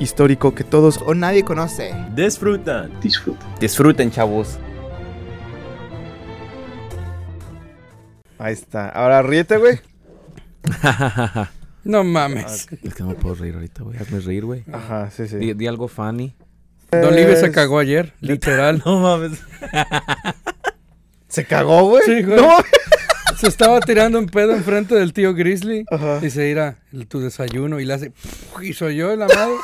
Histórico que todos O nadie conoce. disfrutan. Disfruta. Disfruten, chavos. Ahí está. Ahora ríete, güey. No mames. Es que no me puedo reír ahorita, güey. Hazme reír, güey. Ajá, sí, sí. Di, di algo funny. Don Live se Es- cagó ayer, literal. No mames. ¿Se cagó, güey? Sí, güey. No. Se estaba tirando un pedo enfrente del tío Grizzly. Ajá. Dice, mira, el- tu desayuno. Y le hace, y soy yo la madre.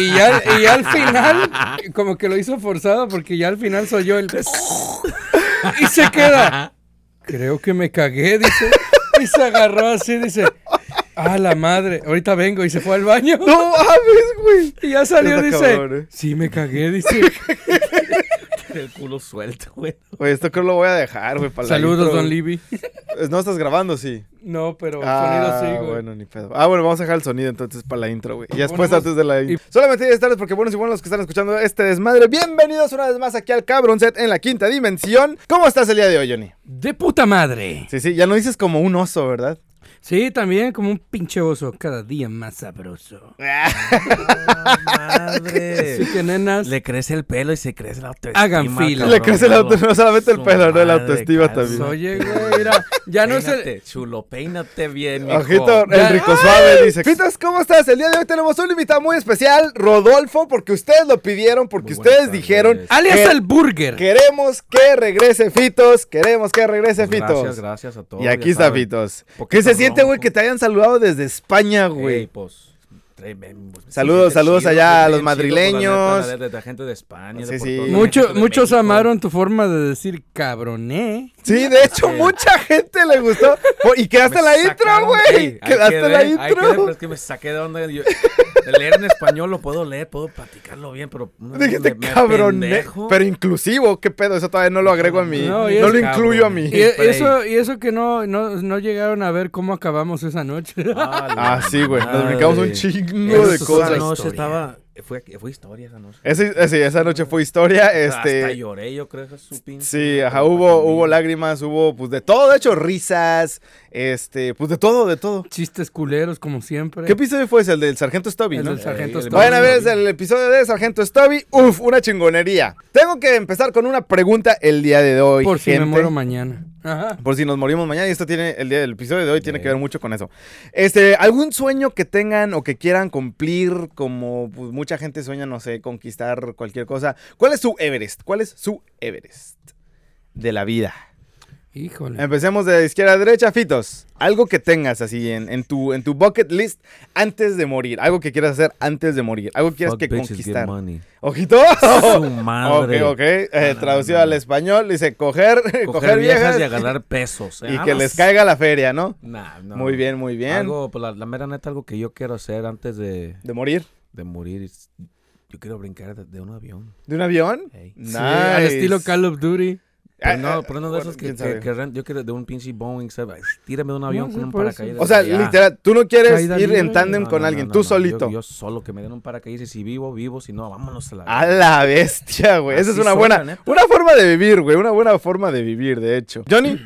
Y ya, y ya al final, como que lo hizo forzado porque ya al final soy yo el... Y se queda. Creo que me cagué, dice. Y se agarró así, dice, ah, la madre, ahorita vengo. Y se fue al baño. No mames, güey. Y ya salió, dice, cabrón, eh. sí, me cagué, dice. El culo suelto, güey. Güey, esto creo lo voy a dejar, güey, para la Saludos, don Libby. No estás grabando, sí. No, pero el Ah, sonido sí, güey. bueno, ni pedo. Ah, bueno, vamos a dejar el sonido entonces para la intro, güey. Y después antes de la y- intro. Solamente ya tardes porque buenos y buenos los que están escuchando este desmadre. Bienvenidos una vez más aquí al Cabron Set en la quinta dimensión. ¿Cómo estás el día de hoy, Johnny? De puta madre. Sí, sí, ya no dices como un oso, ¿verdad? Sí, también como un pinche oso, cada día más sabroso. Madre. Así que nenas, Le crece el pelo y se crece la autoestima. Hagan fila. cabrón. Le crece la auto- no solamente el pelo, no, la autoestima también. oye, güey, mira, ya no es el... Peínate, chulo, peínate bien, mijo. Ojito, Ya- el rico suave dice. Fitos, ¿cómo estás? El día de hoy tenemos un invitado muy especial, Rodolfo, porque ustedes lo pidieron, porque Muy ustedes dijeron. Alias el burger. Queremos que regrese Fitos, queremos que regrese Pues Fitos. Gracias, gracias a todos. y aquí está saben. Fitos. ¿Qué se siente, güey, ronco. que te hayan saludado desde España, Ey, güey? pues, Saludos, saludos chido, allá a los madrileños. la neta, de, de la gente de España. Sí, de por sí. todo, la Mucho- gente de muchos México. amaron tu forma de decir cabroné. Sí, de hecho, mucha gente le gustó. Y quedaste en la intro, güey. Quedaste en la ahí quedé, pero intro. es que me saqué de onda. Yo, de leer en español lo puedo leer, puedo platicarlo bien, pero. no, Dijiste cabrón, pero inclusivo, qué pedo, eso todavía no lo agrego a mí. No, No, y es lo incluyo a mí. Y eso, y eso que no, no, no llegaron a ver cómo acabamos esa noche. Ah, Ah, sí, güey, nos brincamos un chingo Esa- de Esa cosas. noche estaba. Fue, fue historia esa noche. Eh, sí, esa noche fue historia, Hasta este... lloré, yo creo que su pinche. Sí, ajá, hubo, hubo lágrimas, hubo pues de todo, de hecho risas, este, pues de todo, de todo. Chistes culeros, como siempre. ¿Qué episodio fue ese? El del Sargento Stubby, El ¿no? del Sargento Eh, Stubby. Vayan a ver es el episodio de Sargento Stubby, uf, una chingonería. Tengo que empezar con una pregunta el día de hoy, Por si me muero mañana. Ajá. Por si nos morimos mañana y esto tiene, el día del episodio de hoy tiene que ver mucho con eso. Este, ¿algún sueño que tengan o que quieran cumplir? Como pues, mucha gente sueña, no sé, conquistar cualquier cosa. ¿Cuál es su Everest? ¿Cuál es su Everest de la vida? Híjole. Empecemos de izquierda a derecha, Fitos. Algo que tengas así en, en tu, en tu bucket list antes de morir. Algo que quieras hacer antes de morir. Algo que quieras Fuck que conquistar. ¿Ojito? Su madre. Ok, ok. Eh, traducido al español, dice coger, coger, Coger viejas, viejas y agarrar pesos. y eh, que vamos. les caiga la feria, ¿no? Nah, no. Muy bien, muy bien. Algo, pues la, la mera neta, algo que yo quiero hacer antes de, ¿De morir? de morir. Yo quiero brincar de, de un avión. ¿De un avión? Ey. Sí, al estilo Call of Duty. Pero Ah, no, ah, pero no de esos que, que, que yo quiero de un pinche Boeing, ¿sabes? Tírame de un avión sí, con un paracaídas. O sea, ya. literal, tú no quieres Caída ir en tándem No, con no, alguien, no, tú no, yo- solito. Yo, solo que me den un paracaídas y si vivo, vivo, si no, vámonos a la... A la bestia, güey. Esa es una buena, neta. una forma de vivir, güey. Una buena forma de vivir, de hecho. Johnny,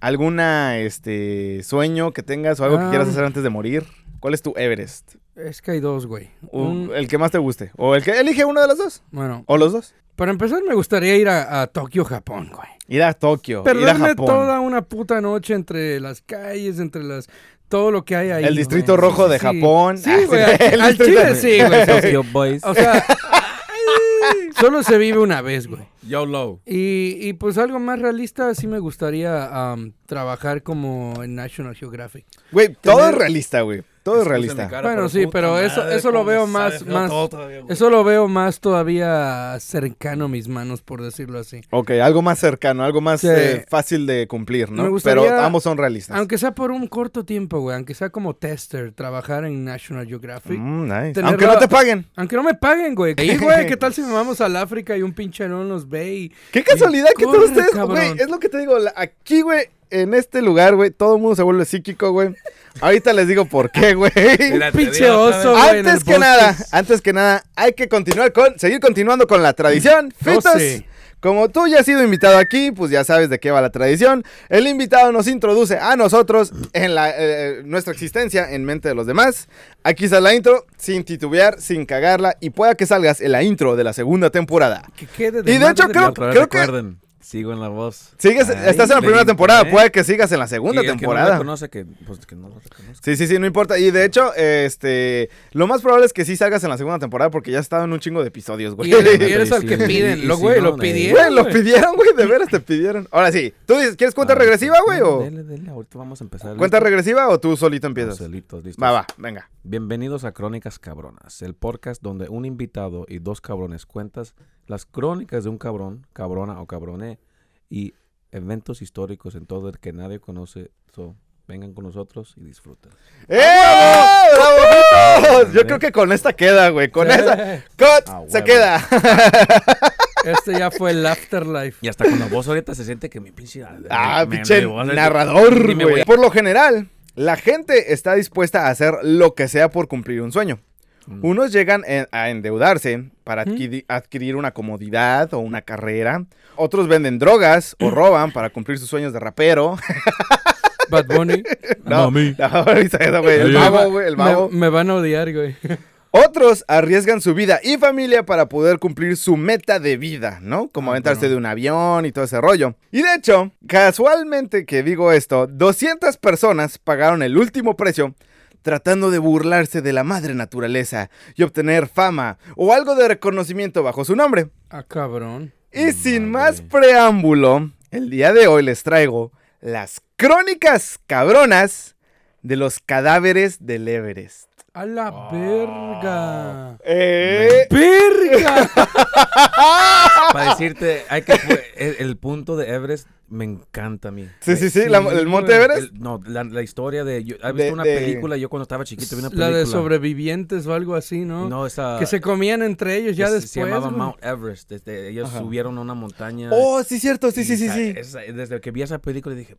¿alguna este sueño que tengas o algo que Ah. quieras hacer antes de morir? ¿Cuál es tu Everest? Es que hay dos, güey. Un- Un- el que más te guste. O el que elige uno de los dos. bueno, O los dos. para empezar me gustaría ir a, a Tokio, Japón, güey. Ir a Tokio. ir a Perderme Japón. toda una puta noche entre las calles, entre las... Todo lo que hay ahí. El distrito güey. rojo de Sí. Japón. Sí, Ah, güey. el Al distrito- chile sí, güey. Tokyo Boys. O sea, solo se vive una vez, güey. YOLO. Y, y pues algo más realista, sí me gustaría trabajar como en National Geographic. Güey, todo es realista, güey. Todo es realista. cara, Bueno, sí, pero eso- eso lo veo más- más- todo todavía, güey. Eso lo veo más todavía cercano a mis manos, por decirlo así. Ok, algo más cercano, algo más Sí. eh, fácil de cumplir, ¿no? Me gustaría- Pero ambos son realistas. Aunque sea por un corto tiempo, güey. Aunque sea como tester, trabajar en National Geographic. Mm, nice. Aunque la- no te paguen. Aunque no me paguen, güey. Y, güey, ¿qué tal si me vamos al África y un pinche no nos ve y... Qué casualidad que corre, todos ustedes, cabrón. güey, es lo que te digo, aquí, güey, en este lugar, güey, todo el mundo se vuelve psíquico, güey. Ahorita les digo por qué, güey. Pinche oso, güey, Antes que nada, antes que nada, hay que continuar con, seguir continuando con la tradición. Oh, Fitos, como tú ya has sido invitado aquí, pues ya sabes de qué va la tradición. El invitado nos introduce a nosotros en la, eh, nuestra existencia en mente de los demás. Aquí está la intro, sin titubear, sin cagarla, y pueda que salgas en la intro de la segunda temporada. Que quede Y de hecho, de- creo- creo que- sigo en la voz. Sigues, Ay, estás en la primera temporada, ¿eh? puede que sigas en la segunda Y el que temporada. no reconoce que, pues, que no lo reconozca. Sí, sí, sí, no importa. Y de hecho, este, lo más probable es que sí salgas en la segunda temporada porque ya has estado en un chingo de episodios, güey. Y eres, y eres al Sí, que sí, piden. Lo, güey, no, lo pidieron. Güey, lo pidieron, güey, de veras te pidieron. Ahora sí, ¿tú dices, quieres cuenta Ah, regresiva, güey, o Dele, dele, ahorita vamos a empezar. cuenta ¿Listo? regresiva o tú solito empiezas? Marcelitos, listos. Va, va, venga. Bienvenidos a Crónicas Cabronas, el podcast donde un invitado y dos cabrones cuentas las crónicas de un cabrón, cabrona o cabroné y eventos históricos en todo el que nadie conoce. So, vengan con nosotros y disfruten. ¡Eh! ¡Bravo! Yo creo que con esta queda, güey. Con Sí. esa. ¡Cut! Ah, se queda. Este ya fue el afterlife. Y hasta con la voz ahorita se siente que mi pinche... Ah, me- pinche narrador, güey. Por lo general, la gente está dispuesta a hacer lo que sea por cumplir un sueño. Mm. Unos llegan a endeudarse para adquirir una comodidad o una carrera. Otros venden drogas o roban para cumplir sus sueños de rapero. Bad Bunny. No, Mami. no, güey, el Me güey, el me, mago. me van a odiar, güey. Otros arriesgan su vida y familia para poder cumplir su meta de vida, ¿no? Como Ah, aventarse de un avión y todo ese rollo. Y de hecho, casualmente que digo esto, 200 personas pagaron el último precio tratando de burlarse de la madre naturaleza y obtener fama o algo de reconocimiento bajo su nombre. Ah, cabrón. Y sin Madre. más preámbulo, el día de hoy les traigo las crónicas cabronas de los cadáveres del Everest. A la verga. Eh, ¡Verga! Para decirte, hay que... El, el punto de Everest me encanta a mí. Sí, sí, sí, la- el Monte. Everest. El- no, la, la historia de... Yo, ¿Has De- visto una de- película? Yo cuando estaba chiquito vi una La película. de sobrevivientes o algo así, ¿no? No, esa... que se comían entre ellos ya después. Se llamaba. Mount Everest. Desde, ellos Ajá. subieron a una montaña. Oh, sí, cierto, sí, y sí, sí, esa- sí. esa- desde que vi esa película dije,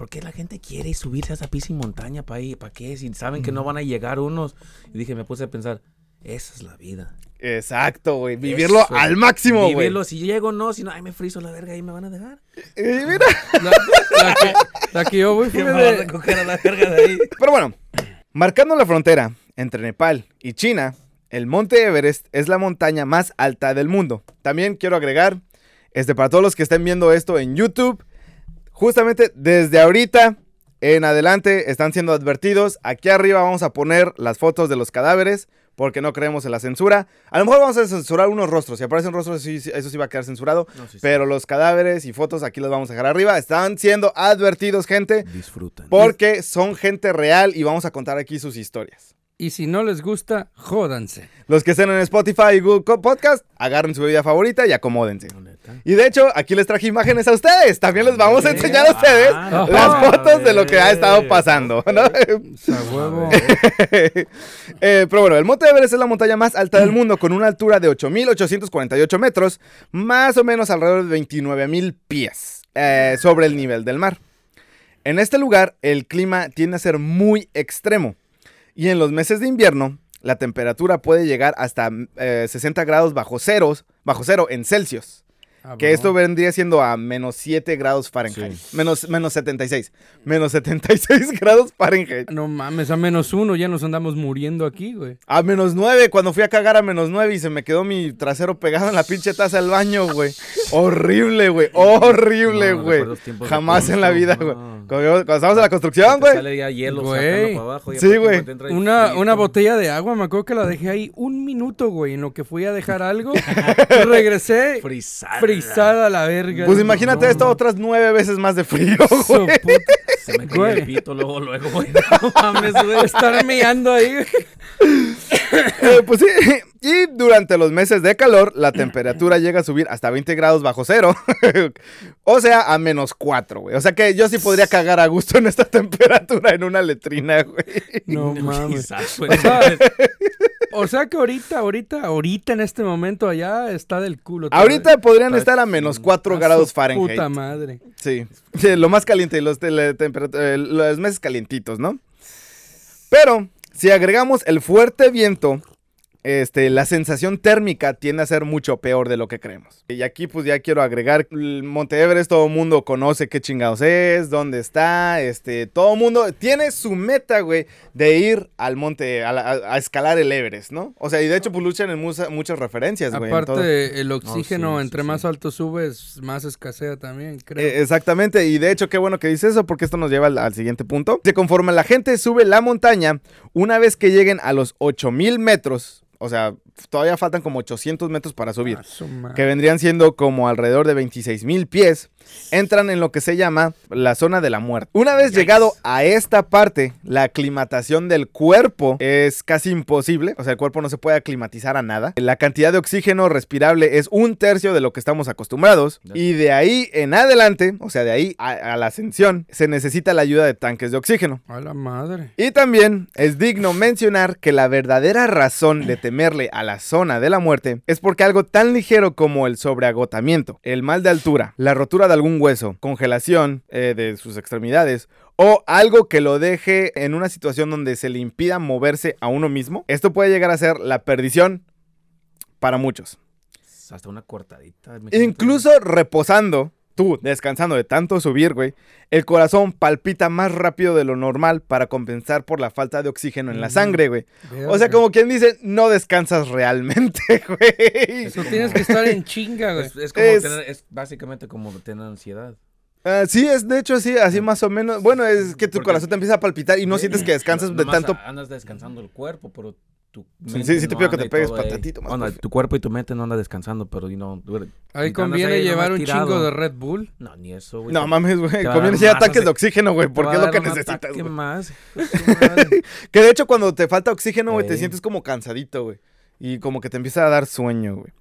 ¿por qué la gente quiere subirse a esa pisa y montaña para ir? ¿Para qué? Si saben que no van a llegar unos. Y dije, me puse a pensar, esa es la vida. Exacto, güey. Vivirlo Eso. al máximo, güey. Vivirlo, si llego no, si no, ay, me friso la verga y me van a dejar. Y mira. La, la que, la que yo voy fue me de... recoger a la verga de ahí. Pero bueno, marcando la frontera entre Nepal y China, el Monte Everest es la montaña más alta del mundo. También quiero agregar, este, para todos los que estén viendo esto en YouTube, justamente desde ahorita en adelante están siendo advertidos. Aquí arriba vamos a poner las fotos de los cadáveres. Porque no creemos en la censura. A lo mejor vamos a censurar unos rostros. Si aparecen rostros, eso sí va a quedar censurado. No, sí, sí. Pero los cadáveres y fotos aquí los vamos a dejar arriba. Están siendo advertidos, gente. Disfrutan. Porque son gente real y vamos a contar aquí sus historias. Y si no les gusta, jódanse. Los que estén en Spotify y Google Podcast, agarren su bebida favorita y acomódense. Y de hecho, aquí les traje imágenes a ustedes. También les vamos a enseñar a ustedes Ah, las fotos de lo que ha estado pasando. ¿no? Huevo. Eh, pero bueno, el Monte Everest es la montaña más alta del mundo con una altura de 8.848 metros, más o menos alrededor de 29.000 pies eh, sobre el nivel del mar. En este lugar el clima tiende a ser muy extremo y en los meses de invierno la temperatura puede llegar hasta eh, 60 grados bajo, ceros, bajo cero en Celsius. Que esto vendría siendo a menos 7 grados Fahrenheit. Menos, menos 76. Menos 76 grados Fahrenheit. No mames, a menos uno ya nos andamos muriendo aquí, güey. A menos 9, cuando fui a cagar a menos 9 y se me quedó mi trasero pegado en la pinche taza del baño, güey. Horrible, güey. Horrible, No, güey. Jamás en la vida, no. güey. Cuando, cuando estábamos en la construcción, güey. Sale ya hielo Güey. sacando para abajo. Sí, güey. Una, frito. una botella de agua, me acuerdo que la dejé ahí un minuto, güey, en lo que fui a dejar algo. regresé Frisada. Frisada la verga. Pues imagínate No, esto otras nueve veces más de frío, güey. Se me cae el pito luego, luego, güey. No mames, güey. Estar meando ahí. güey. Eh, pues sí, y durante los meses de calor, la temperatura llega a subir hasta 20 grados bajo cero. o sea, a menos 4, güey. O sea que yo sí podría cagar a gusto en esta temperatura en una letrina, güey. No mames. Quizás, güey. O sea, o sea que ahorita, ahorita, ahorita en este momento allá está del culo. Ahorita podrían Está estar a menos chingón. 4 A su grados Fahrenheit. Puta madre. Sí. Sí, lo más caliente, los, tele- eh, los meses calientitos, ¿no? Pero, si agregamos el fuerte viento, este, la sensación térmica tiende a ser mucho peor de lo que creemos. Y aquí pues ya quiero agregar, el Monte Everest todo el mundo conoce qué chingados es, dónde está, este, todo el mundo tiene su meta, güey, de ir al monte, a, la- a- a escalar el Everest, ¿no? O sea, y de hecho pues luchan en musa- muchas referencias, güey. todo. Aparte, el oxígeno, sí, entre sí, más sí. alto subes, más escasea también, creo. Eh, exactamente, y de hecho qué bueno que dice eso porque esto nos lleva al, al siguiente punto. Se conforme la gente sube la montaña, una vez que lleguen a los 8000 metros, o sea, todavía faltan como 800 metros para subir, A su madre. que vendrían siendo como alrededor de 26 mil pies, entran en lo que se llama la zona de la muerte. Una vez llegado a esta parte, la aclimatación del cuerpo es casi imposible, o sea, el cuerpo no se puede aclimatizar a nada. La cantidad de oxígeno respirable es un tercio de lo que estamos acostumbrados y de ahí en adelante, o sea, de ahí a, a la ascensión, se necesita la ayuda de tanques de oxígeno. A la madre. Y también es digno mencionar que la verdadera razón de temerle a la zona de la muerte es porque algo tan ligero como el sobreagotamiento, el mal de altura, la rotura de algún hueso, congelación eh, de sus extremidades o algo que lo deje en una situación donde se le impida moverse a uno mismo, esto puede llegar a ser la perdición para muchos. Hasta una cortadita. Incluso reposando, tú descansando de tanto subir, güey, el corazón palpita más rápido de lo normal para compensar por la falta de oxígeno en la Mm. sangre, güey. O sea, como quien dice, no descansas realmente, güey. Eso tienes que estar en chinga, güey. Es, es como Es- tener, es básicamente como tener ansiedad. Ah, sí, es de hecho así, así más o menos. Bueno, es que tu Porque- corazón te empieza a palpitar y no sientes que descansas de tanto. Andas descansando el cuerpo, pero tu Sí, mente sí, sí te no pido que te pegues patatito más, Bueno, por favor. tu cuerpo y tu mente no anda descansando, pero you know, Ahí conviene ahí llevar un tirado. chingo de Red Bull. No, ni eso, güey. No mames, güey. Conviene más tanques así- de oxígeno, güey, porque es lo que necesitas, güey. más. Pues. Que de hecho, cuando te falta oxígeno, güey, te sientes como cansadito, güey. Y como que te empieza a dar sueño, güey.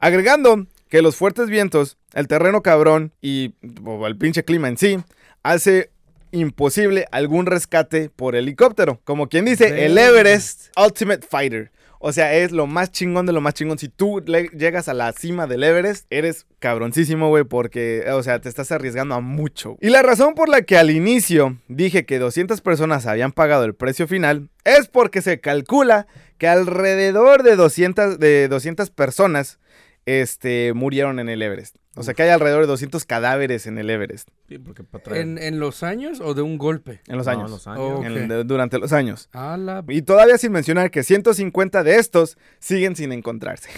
Agregando que los fuertes vientos, el terreno cabrón y o el pinche clima en sí, hace imposible algún rescate por helicóptero. Como quien dice, el. Everest Ultimate Fighter. O sea, es lo más chingón de lo más chingón. Si tú le- llegas a la cima del Everest, eres cabroncísimo, güey, porque, o sea, te estás arriesgando a mucho. Y la razón por la que al inicio dije que 200 personas habían pagado el precio final es porque se calcula que alrededor de 200, de 200 personas este, murieron en el Everest. O sea, que hay alrededor de 200 cadáveres en el Everest Sí, porque para traer- ¿En, en los años o de un golpe? en los No, años. los años. Oh. En- Ok. de- durante los años. A la... Y todavía sin mencionar que 150 de estos siguen sin encontrarse.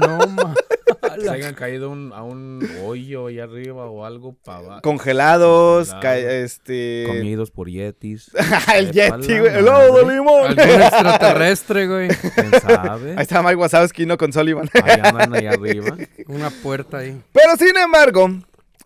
No, ma... Se la- hayan caído un- a un hoyo ahí arriba o algo para abajo. Congelados, Congelados. ca- este... Comidos por yetis. el Yeti, güey. El lobo de limón. Algún extraterrestre, güey. ¿Quién sabe? Ahí está Mike Wazowski, ¿no? Con Sullivan. Ahí andan allá arriba. Una puerta ahí. Pero sin embargo,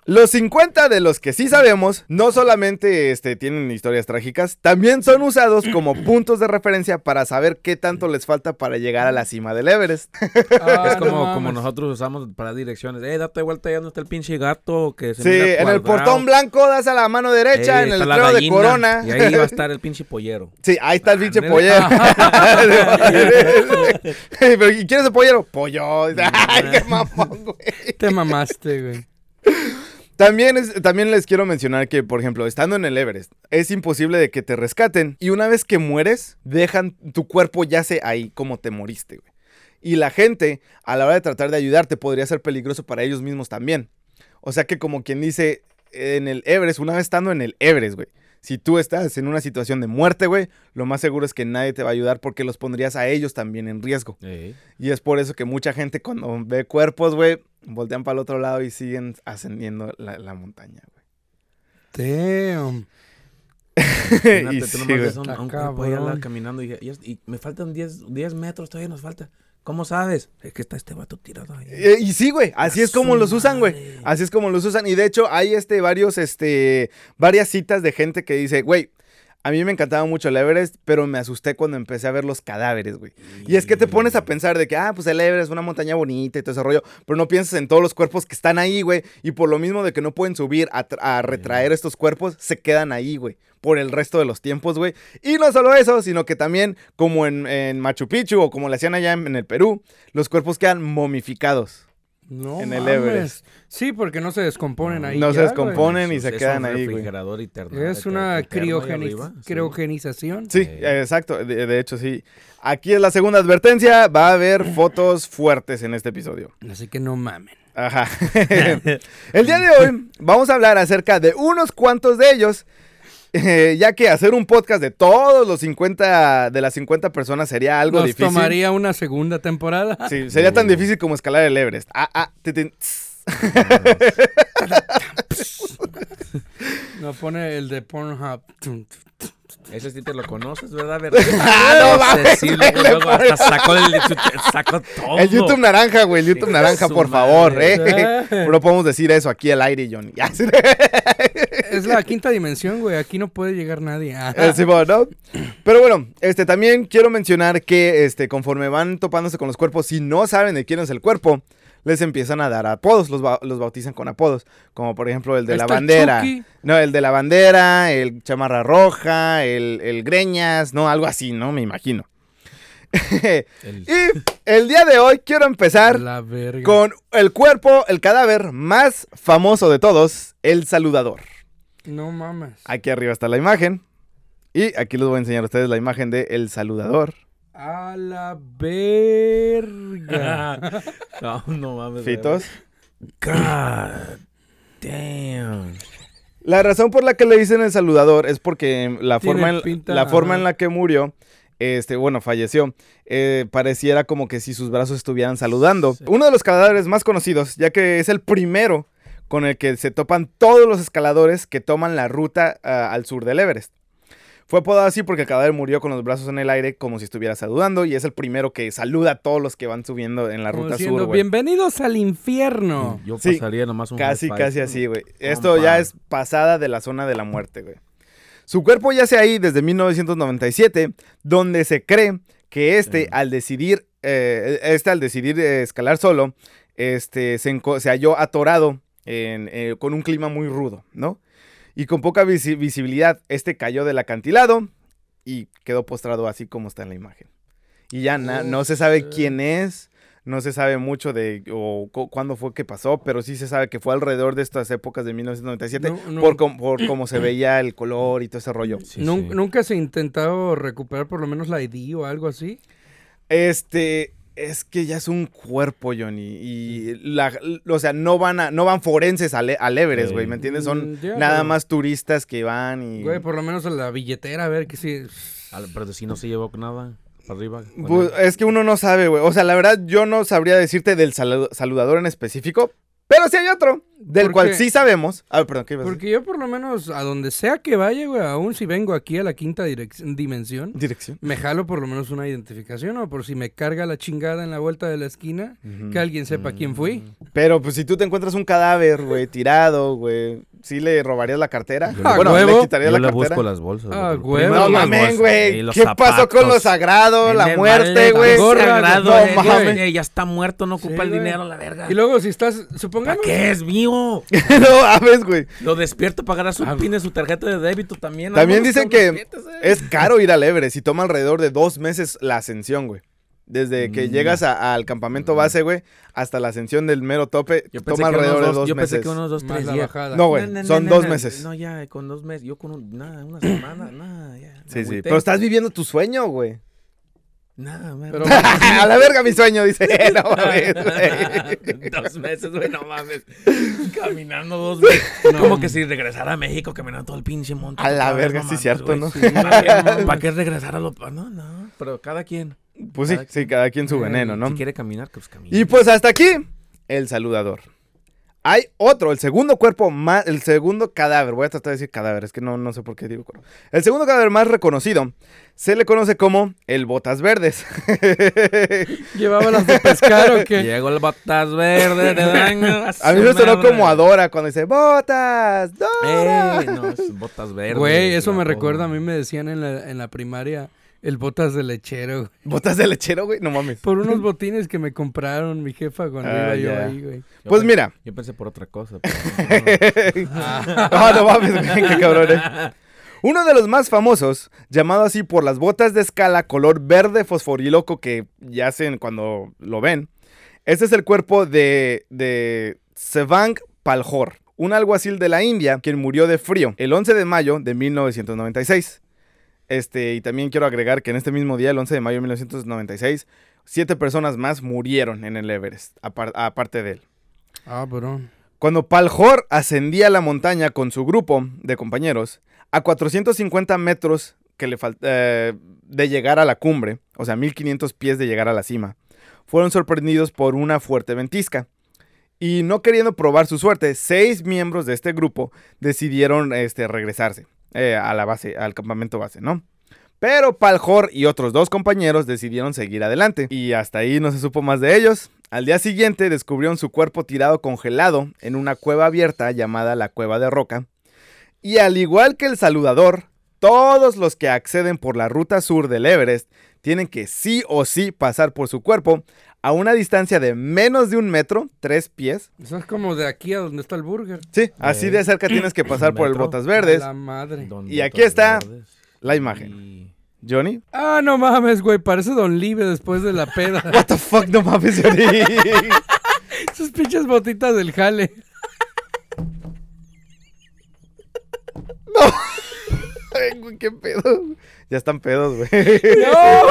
los 50 de los que sí sabemos, no solamente este, tienen historias trágicas, también son usados como puntos de referencia para saber qué tanto les falta para llegar a la cima del Everest. Ah, es como, no como nosotros usamos para direcciones. Eh, date vuelta allá donde está el pinche gato que se Sí, en el portón blanco das a la mano derecha, Eh, en el letrero de Corona. Y ahí va a estar el pinche pollero. Sí, ahí está el pinche Ándale. pollero. Pero, ¿Y quién es el pollero? Pollo. Ay, qué mamón, güey. Te mamaste, güey. También, es, también les quiero mencionar que, por ejemplo, estando en el Everest, es imposible de que te rescaten y una vez que mueres, dejan tu cuerpo yace ahí como te moriste, güey. Y la gente, a la hora de tratar de ayudarte, podría ser peligroso para ellos mismos también. O sea que como quien dice, en el Everest, una vez estando en el Everest, güey, si tú estás en una situación de muerte, güey, lo más seguro es que nadie te va a ayudar porque los pondrías a ellos también en riesgo. Y es por eso que mucha gente cuando ve cuerpos, güey, voltean para el otro lado y siguen ascendiendo la, la montaña, Damn. güey. imagínate, y tú sí, nomás un, un allá caminando y, y- y me faltan 10, 10 metros, todavía nos falta. ¿Cómo sabes? Es que está este vato tirado ahí. Eh, y sí, güey, así es como los usan, güey. Así es como los usan. Y de hecho, hay este varios, este, varias citas de gente que dice, güey, a mí me encantaba mucho el Everest, pero me asusté cuando empecé a ver los cadáveres, güey. Y es que te pones a pensar de que, ah, pues el Everest es una montaña bonita y todo ese rollo, pero no piensas en todos los cuerpos que están ahí, güey. Y por lo mismo de que no pueden subir a, tra- a retraer estos cuerpos, se quedan ahí, güey. Por el resto de los tiempos, güey. Y no solo eso, sino que también, como en, en Machu Picchu o como le hacían allá en, en el Perú, los cuerpos quedan momificados. No En el mames. Everest. Sí, porque no se descomponen ahí. No se descomponen. güey. y se Es un quedan ahí, güey. refrigerador eterno- Es una sí. criogenización. Sí, Eh. exacto. De, de hecho, sí. Aquí es la segunda advertencia. Va a haber fotos fuertes en este episodio. Así que no mamen. Ajá. El día de hoy vamos a hablar acerca de unos cuantos de ellos. Eh, ya que hacer un podcast de todos los 50, de las 50 personas sería algo Nos difícil. tomaría una segunda temporada. Sí, sería tan difícil como escalar el Everest. Ah, ah, ti, ti, tss. Nos pone el de Pornhub. Ese sí te lo conoces, ¿verdad? Ah, no mames, Ese sí, luego, luego hasta sacó, el, sacó todo. El YouTube naranja, güey. El YouTube naranja, por favor. Eh. No podemos decir eso aquí al aire, Johnny. Sí. Es la quinta dimensión, güey. Aquí no puede llegar nadie. Eh, Simón, ¿no? Pero bueno, este también quiero mencionar que este conforme van topándose con los cuerpos, si no saben de quién es el cuerpo, les empiezan a dar apodos, los, ba- los bautizan con apodos, como por ejemplo el de la bandera. Chucky. No, el de la bandera, el chamarra roja, el, el greñas, no, algo así, ¿no? Me imagino. El- y el día de hoy quiero empezar La verga. con el cuerpo, el cadáver más famoso de todos, el saludador. No mames. Aquí arriba está la imagen. Y aquí les voy a enseñar a ustedes la imagen de El Saludador. A la verga. no, no mames. Fitos. God damn. La razón por la que le dicen El Saludador es porque la Tiene forma, en, pinta, la forma en la que murió, este, bueno, falleció, eh, pareciera como que si sus brazos estuvieran saludando. Sí. Uno de los cadáveres más conocidos, ya que es el primero con el que se topan todos los escaladores que toman la ruta ah, al sur del Everest. Fue apodado así porque el cadáver murió con los brazos en el aire como si estuviera saludando y es el primero que saluda a todos los que van subiendo en la Como ruta diciendo, sur, güey. Bienvenidos al infierno. Yo Sí, pasaría nomás un Casi, casi así, güey. Esto ya es pasada de la zona de la muerte, güey. Su cuerpo yace ahí desde 1997, donde se cree que este, al decidir, eh, este, al decidir eh, escalar solo, este, se, se halló atorado en, eh, con un clima muy rudo, ¿no? Y con poca visi- visibilidad, este cayó del acantilado y quedó postrado así como está en la imagen. Y ya na- no se sabe quién es, no se sabe mucho de o cu- cuándo fue que pasó, pero sí se sabe que fue alrededor de estas épocas de 1997 No, no. por, com- por cómo se veía el color y todo ese rollo. Sí, Nun- sí. Nunca se ha intentado recuperar por lo menos la ID o algo así. Este, es que ya es un cuerpo, Johnny, y la, o sea, no van a, no van forenses al, al Everest, güey, ¿me entiendes? Son Mm, nada más turistas que van y... Güey, por lo menos la billetera, a ver que sí. Al- Pero si no se llevó nada para arriba. Pues, es que uno no sabe, güey. O sea, la verdad, yo no sabría decirte del salu- saludador en específico. Pero sí hay otro, del ¿Por cual sí sabemos. Ah, perdón, ¿qué ibas a decir? Porque yo por lo menos a donde sea que vaya, güey, aún si vengo aquí a la quinta direc- dimensión, Dirección. me jalo por lo menos una identificación o por si me carga la chingada en la vuelta de la esquina, que alguien sepa quién fui. Pero pues si tú te encuentras un cadáver, güey, tirado, güey, ¿sí le robarías la cartera? Yo le- bueno, huevo. le quitarías Yo la le cartera. busco las bolsas. Ah, güey. huevo. No mames, güey. ¿Qué pasó con lo sagrado? En La muerte, güey. sagrado, no eh, mames. eh, ya está muerto, no ocupa Sí, el güey. dinero, la verga. Y luego si estás, ¿Para supongamos... qué es mío? no mames, güey. Lo despierto para agarrar su Ah, pin de su tarjeta de débito también. También dicen que despiértese. es caro ir al Everest y toma alrededor de dos meses la ascensión, güey. Desde que Mm. llegas a- al campamento base, güey, hasta la ascensión del mero tope, Yo toma alrededor de dos, dos yo pensé meses. que unos dos, tres la días. bajada. No, güey, No, no, son no, dos no, meses. No, ya, con dos meses. Yo con un, nada, una semana, nada, ya. Sí, sí. Pero estás viviendo tu sueño, güey. Nada, man. Pero- a la verga mi sueño, dice. No mames, güey. dos meses, güey, no mames. Caminando dos meses. Como que si regresara a México caminando todo el pinche monte. A la verga, sí, cierto. ¿no? ¿Para qué, regresar a lo.? No, no. Pero cada quien. Pues sí, Cada sí, cada quien su veneno, ¿no? Si quiere caminar, pues camina. Y pues hasta aquí, el saludador. Hay otro, el segundo cuerpo más, el segundo cadáver, voy a tratar de decir cadáver, es que no, no sé por qué digo cuerpo. El segundo cadáver más reconocido se le conoce como el Botas Verdes. ¿Llevaba las de pescar o qué? Llegó el botas verde de daño. A mí me sonó como a Dora cuando dice ¡Botas! ¡Dora! Ey, no, es botas verdes. Güey, eso me recuerda, a mí me decían en la, en la primaria el botas de lechero, güey. ¿Botas de lechero, güey? No mames. Por unos botines que me compraron mi jefa cuando Ah, iba yo ya. ahí, güey. Yo Pues mira. Yo pensé por otra cosa. pero no. Ah, no mames, güey, qué cabrón, eh. Uno de los más famosos, llamado así por las botas de escala color verde fosforiloco que ya hacen cuando lo ven. Este es el cuerpo de, de Sevang Palhor, un alguacil de la India quien murió de frío el 11 de mayo de 1996. Este, y también quiero agregar que en este mismo día, el 11 de mayo de 1996, siete personas más murieron en el Everest, apar- aparte de él. Ah, bro. Cuando Paljor ascendía la montaña con su grupo de compañeros, a 450 metros que le eh, de llegar a la cumbre, o sea, 1500 pies de llegar a la cima, fueron sorprendidos por una fuerte ventisca. Y no queriendo probar su suerte, seis miembros de este grupo decidieron este, regresarse eh, a la base, al campamento base, ¿no? Pero Paljor y otros dos compañeros decidieron seguir adelante. Y hasta ahí no se supo más de ellos. Al día siguiente descubrieron su cuerpo tirado congelado en una cueva abierta llamada la Cueva de Roca. Y al igual que el saludador, todos los que acceden por la ruta sur del Everest tienen que sí o sí pasar por su cuerpo a una distancia de menos de un metro, tres pies. Eso es como de aquí a donde está el burger. Sí, así de cerca tienes que pasar por el. Botas Verdes. La madre. Y aquí está verdes. la imagen. Y- Johnny. Ah, no mames, güey. Parece Don Live después de la peda. What the fuck, no mames, Johnny. Sus pinches botitas del jale. Ay, güey, qué pedo. Ya están pedos, güey. No,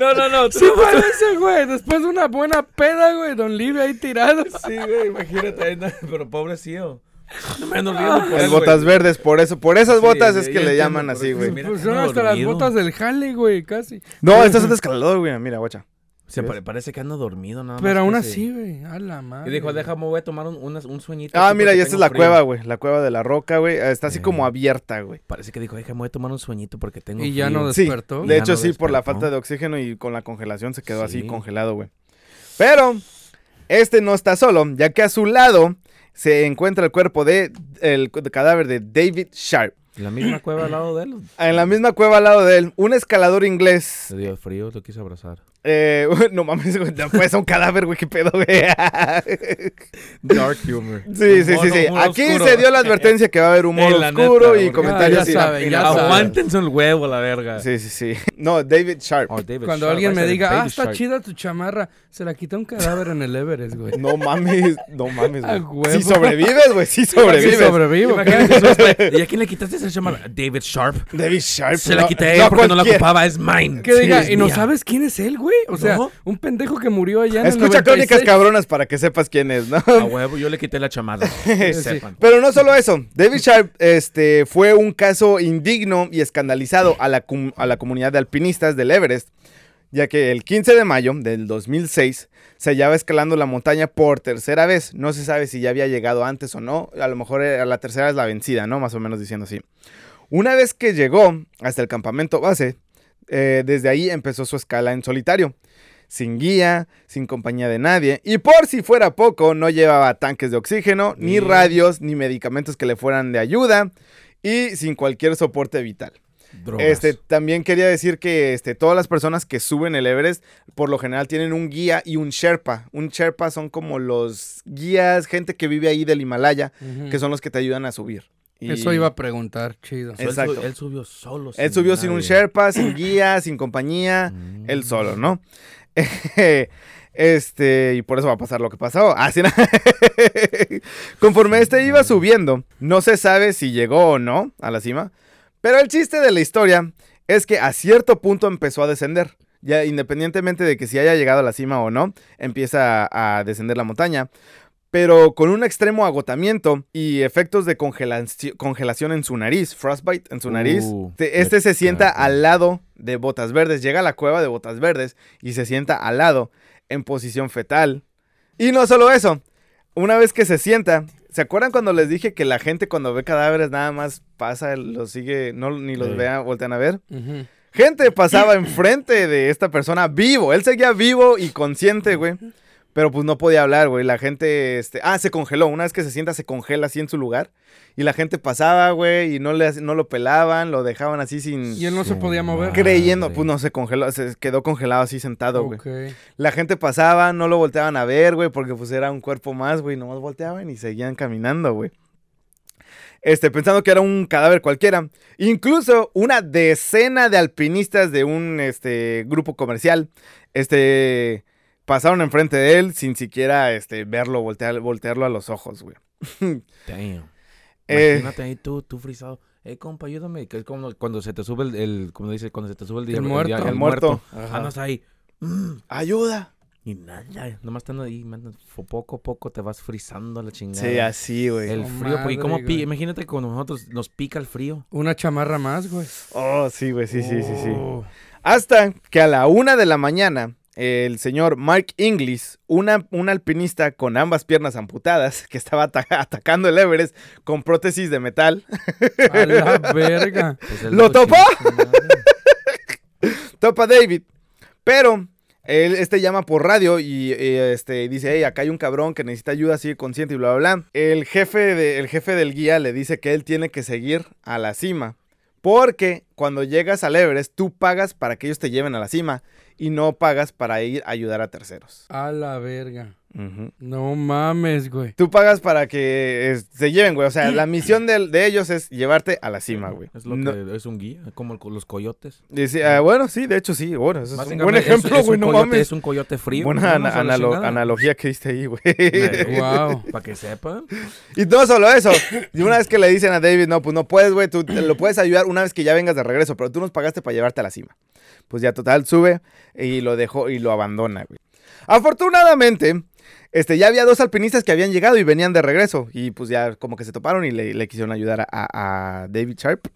no, no, no. Sí parece, güey. Después de una buena peda, güey. Don Live ahí tirado. Sí, güey, imagínate. no, Pero pobrecillo. No me ando riendo por El él, botas güey. verdes, por eso, por esas Sí, botas es que le entiendo, llaman así, sí, güey. mira, Pues son hasta las botas del jale, güey, casi. No, estas son de escalador, güey. Mira, guacha. Se pare- parece que ando dormido nada más. Pero aún así, sí. güey. A la madre. Y dijo, déjame, voy a tomar un, un sueñito. Ah, mira, y esta es la frío". cueva, güey. La cueva de la roca, güey. Está así Eh. como abierta, güey. Parece que dijo, déjame, voy a tomar un sueñito porque tengo Y ya no frío". Sí, despertó. de hecho no sí, por la falta de oxígeno y con la congelación se quedó así Sí. congelado, güey. Pero este no está solo, ya que a su lado se encuentra el cuerpo de el cadáver de David Sharp. La misma cueva al lado de él. En la misma cueva al lado de él, un escalador inglés. Se dio frío, lo quiso abrazar. Eh, no mames, güey, fue un cadáver, güey, qué pedo, güey. Dark humor. Sí, sí, sí, sí. Aquí se dio la advertencia que va a haber humor la oscuro neta, y comentarios. Ah, ya así. saben, ya. Aguántense el huevo, la verga. Sí, sí, sí. No, David Sharp. Oh, David Cuando Sharp, alguien me diga, ah, David está Sharp. chida tu chamarra, se la quita un cadáver en el Everest, güey. No mames, no mames, güey. Si sobrevives, güey, sí Sí sobrevives. sobrevivo. Imagínate, sos- ¿Y a quién le quitaste esa chamarra? David Sharp. David Sharp. Se la quité porque no la ocupaba, es mine. Que diga, y no sabes quién es él, güey. O sea, No. un pendejo que murió allá en el Escucha 96. crónicas cabronas para que sepas quién es, ¿no? A huevo, yo le quité la chamarra. Que Sí. sepan. Pero no solo eso, David Sharp este, fue un caso indigno y escandalizado a la, a la comunidad de alpinistas del Everest, ya que el 15 de mayo del 2006 se hallaba escalando la montaña por tercera vez. No se sabe si ya había llegado antes o no, a lo mejor era la tercera es la vencida, ¿no? Más o menos diciendo así. Una vez que llegó hasta el campamento base, eh, desde ahí empezó su escala en solitario. Sin guía, sin compañía de nadie. Y por si fuera poco, no llevaba tanques de oxígeno, ni radios, ni medicamentos que le fueran de ayuda. Y sin cualquier soporte vital. Drogas. Este, también quería decir que este, todas las personas que suben el Everest, por lo general tienen un guía y un Sherpa. Un Sherpa son como los guías, gente que vive ahí del Himalaya, que son los que te ayudan a subir. Y Eso iba a preguntar, chido. Él exacto. Él, subió solo. Él subió sin un. Sherpa, sin guía, sin compañía, Mm. él solo, ¿no? Este, y por eso va a pasar lo que pasó. Así Conforme este iba subiendo, no se sabe si llegó o no a la cima, pero el chiste de la historia es que a cierto punto empezó a descender. Ya independientemente de que si haya llegado a la cima o no, empieza a, a descender la montaña. Pero con un extremo agotamiento y efectos de congelaci- congelación en su nariz, frostbite en su nariz, Uh, te- este se sienta al lado de Botas Verdes. Llega a la cueva de Botas Verdes y se sienta al lado, en posición fetal. Y no solo eso, una vez que se sienta, ¿Se acuerdan cuando les dije que la gente cuando ve cadáveres nada más pasa, los sigue, no ni los Sí. vea, voltean a ver? Gente pasaba enfrente de esta persona vivo. Él seguía vivo y consciente, güey. Pero pues no podía hablar, güey. La gente, este... Ah, se congeló. Una vez que se sienta, se congela así en su lugar. Y la gente pasaba, güey, y no, le, no lo pelaban, lo dejaban así sin... Y él no se podía mover. Creyendo, Madre. pues no, se congeló, se quedó congelado así sentado, güey. Ok. La gente pasaba, no lo volteaban a ver, güey, porque pues era un cuerpo más, güey, nomás volteaban y seguían caminando, güey. Este, pensando que era un cadáver cualquiera. Incluso una decena de alpinistas de un este, grupo comercial, este, pasaron enfrente de él sin siquiera este, verlo, voltear, voltearlo a los ojos, güey. Damn. Eh, Imagínate ahí tú, tú frisado. Eh, compa, ayúdame. Que es como cuando se te sube el, el como dice, cuando se te sube el, día, El muerto. El muerto. Andas ahí. mm, Ayuda. y nada, nomás estando ahí, man, poco a poco te vas frizando la chingada. Sí, así, güey. El Oh, frío, porque madre, como pi- güey. imagínate cuando nosotros nos pica el frío. Una chamarra más, güey. Oh, sí, güey, sí, sí, sí, sí. Oh. Hasta que a la una de la mañana, el señor Mark Inglis, una, un alpinista con ambas piernas amputadas, que estaba ata- atacando el Everest con prótesis de metal, A la verga. Pues ¿Lo topó? Topa David. Pero él este llama por radio y eh, este dice, hey, acá hay un cabrón que necesita ayuda, sigue consciente y bla, bla, bla. El jefe, de, el jefe del guía le dice que él tiene que seguir a la cima. Porque cuando llegas al Everest, tú pagas para que ellos te lleven a la cima y no pagas para ir a ayudar a terceros. A la verga. No mames, güey. Tú pagas para que eh, se lleven, güey. O sea, la misión de, ellos es llevarte a la cima, güey. Es lo No- que es un guía, como el- los coyotes. ah, bueno, sí, de hecho sí. Bueno, ese es un buen ejemplo, es güey, no coyote- mames. Es un coyote frío. Buena ana- analo- analogía que diste ahí, güey. Wow. Para que sepan. y no solo eso. Y una vez que le dicen a David, no, pues no puedes, güey, tú te lo puedes ayudar una vez que ya vengas de regreso, pero tú nos pagaste para llevarte a la cima. Pues ya total, sube y lo dejó y lo abandona, güey. Afortunadamente, este, ya había dos alpinistas que habían llegado y venían de regreso. Y pues ya como que se toparon y le, quisieron ayudar a, a- a David Sharp.